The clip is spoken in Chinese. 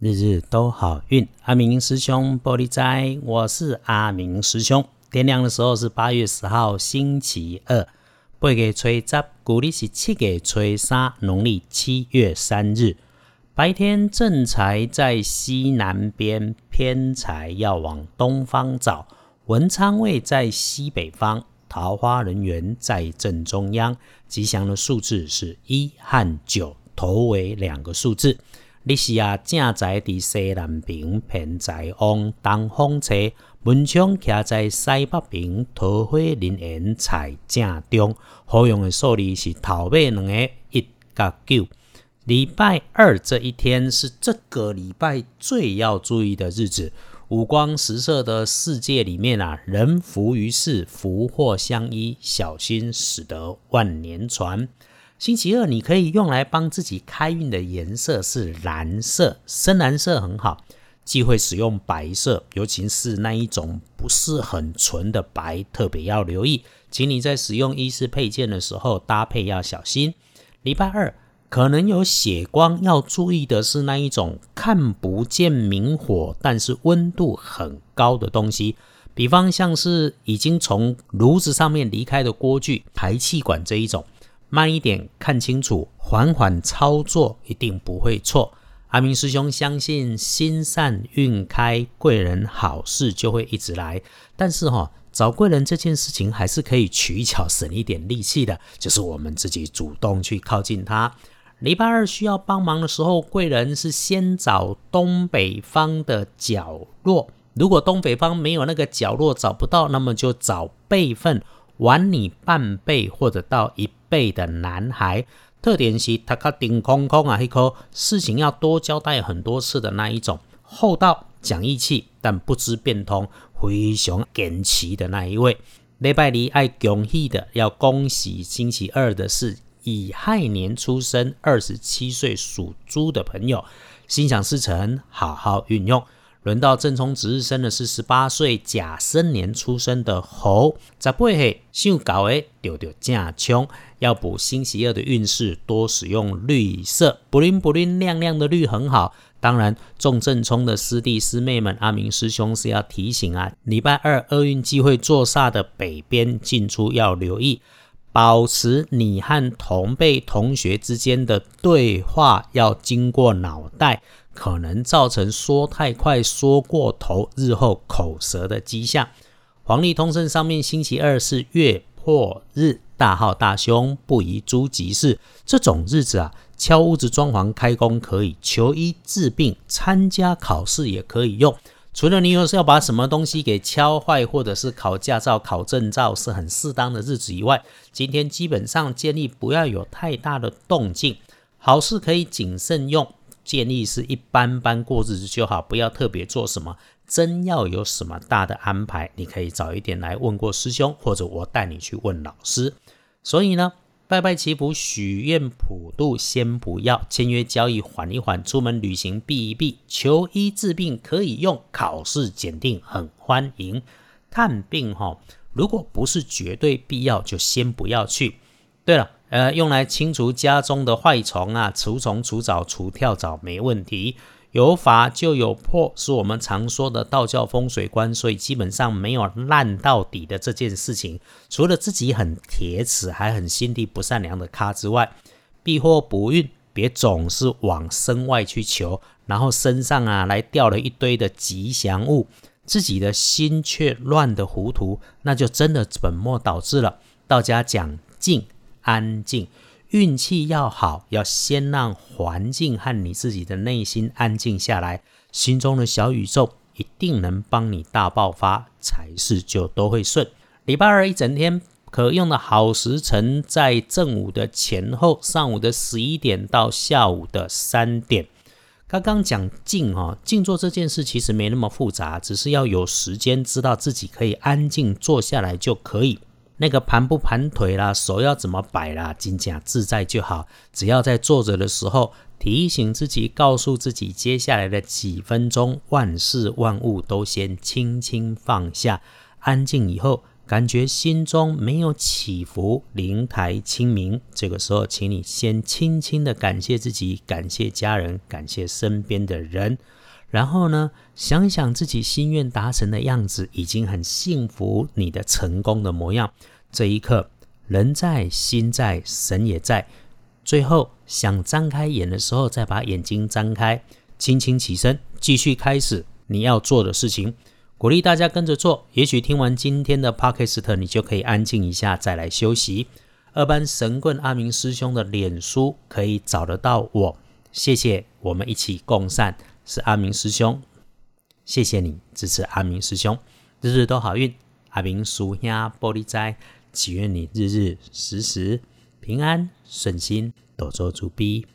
日日都好运，阿明师兄玻璃斋，我是阿明师兄。天亮的时候是八月十号，星期二。八月初十，古历是七月初三，农历七月三日。白天正财在西南边，偏财要往东方找。文昌位在西北方，桃花人缘在正中央。吉祥的数字是一和九，头尾两个数字。你是啊，正在伫西南边，偏在往东方车，文昌徛在西北边，桃花人缘在正中。好用的数字是头尾两个一甲九。礼拜二这一天是这个礼拜最要注意的日子。五光十色的世界里面啊，人浮于世，福祸相依，小心使得万年船。星期二你可以用来帮自己开运的颜色是蓝色，深蓝色很好。忌讳使用白色，尤其是那一种不是很纯的白，特别要留意。请你在使用衣饰配件的时候搭配要小心。礼拜二可能有血光，要注意的是那一种看不见明火，但是温度很高的东西，比方像是已经从炉子上面离开的锅具、排气管这一种。慢一点，看清楚，缓缓操作，一定不会错。阿明师兄相信，心善运开，贵人好事就会一直来。但是哈，找贵人这件事情还是可以取巧，省一点力气的，就是我们自己主动去靠近他。礼拜二需要帮忙的时候，贵人是先找东北方的角落。如果东北方没有那个角落找不到，那么就找辈份晚你半辈或者到一。倍的男孩，特点是他卡顶空空啊，一颗事情要多交代很多次的那一种，厚道讲义气，但不知变通，非常坚持的那一位。礼拜二爱恭喜的，要恭喜星期二的是乙亥年出生，二十七岁属猪的朋友，心想事成，好好运用。轮到正冲值日生的是十八岁甲申年出生的猴，十八岁想搞诶，丢丢正冲。要补星期二的运势，多使用绿色，不灵不灵亮亮的绿很好。当然，中正冲的师弟师妹们，阿明师兄是要提醒啊，礼拜二厄运机会坐煞的北边进出要留意，保持你和同辈同学之间的对话要经过脑袋。可能造成说太快、说过头，日后口舌的迹象。黄历通胜上面星期二是月破日，大号大凶，不宜诸吉事。这种日子啊，敲屋子、装潢、开工可以；求医治病、参加考试也可以用。除了你有时要把什么东西给敲坏，或者是考驾照、考证照是很适当的日子以外，今天基本上建议不要有太大的动静。好事可以谨慎用。建议是一般般过日子就好，不要特别做什么。真要有什么大的安排，你可以早一点来问过师兄，或者我带你去问老师。所以呢，拜拜祈福、许愿普渡先不要，签约交易缓一缓，出门旅行避一避，求医治病可以用，考试检定很欢迎。探病哈，如果不是绝对必要，就先不要去。对了。呃，用来清除家中的坏虫啊，除虫、除蚤、除跳蚤没问题。有法就有破，是我们常说的道教风水观，所以基本上没有烂到底的这件事情。除了自己很铁齿，还很心地不善良的咖之外，避祸不运，别总是往身外去求，然后身上啊来掉了一堆的吉祥物，自己的心却乱得糊涂，那就真的本末倒置了。道家讲静。安静，运气要好，要先让环境和你自己的内心安静下来，心中的小宇宙一定能帮你大爆发，财事就都会顺。礼拜二一整天可用的好时辰在正午的前后，上午的十一点到下午的三点。刚刚讲静哦，静坐这件事其实没那么复杂，只是要有时间，知道自己可以安静坐下来就可以。那个盘不盘腿啦，手要怎么摆啦，精简自在就好。只要在坐着的时候提醒自己，告诉自己，接下来的几分钟，万事万物都先轻轻放下，安静以后，感觉心中没有起伏，灵台清明。这个时候，请你先轻轻的感谢自己，感谢家人，感谢身边的人。然后呢，想想自己心愿达成的样子，已经很幸福，你的成功的模样。这一刻，人在，心在，神也在。最后，想张开眼的时候，再把眼睛张开，轻轻起身，继续开始你要做的事情。鼓励大家跟着做，也许听完今天的 podcast，你就可以安静一下，再来休息。二班神棍阿明师兄的脸书可以找得到我，谢谢，我们一起共善，是阿明师兄，谢谢你支持阿明师兄，日日都好运，阿明叔兄玻璃斋，祈愿你日日时时平安顺心，多做主逼。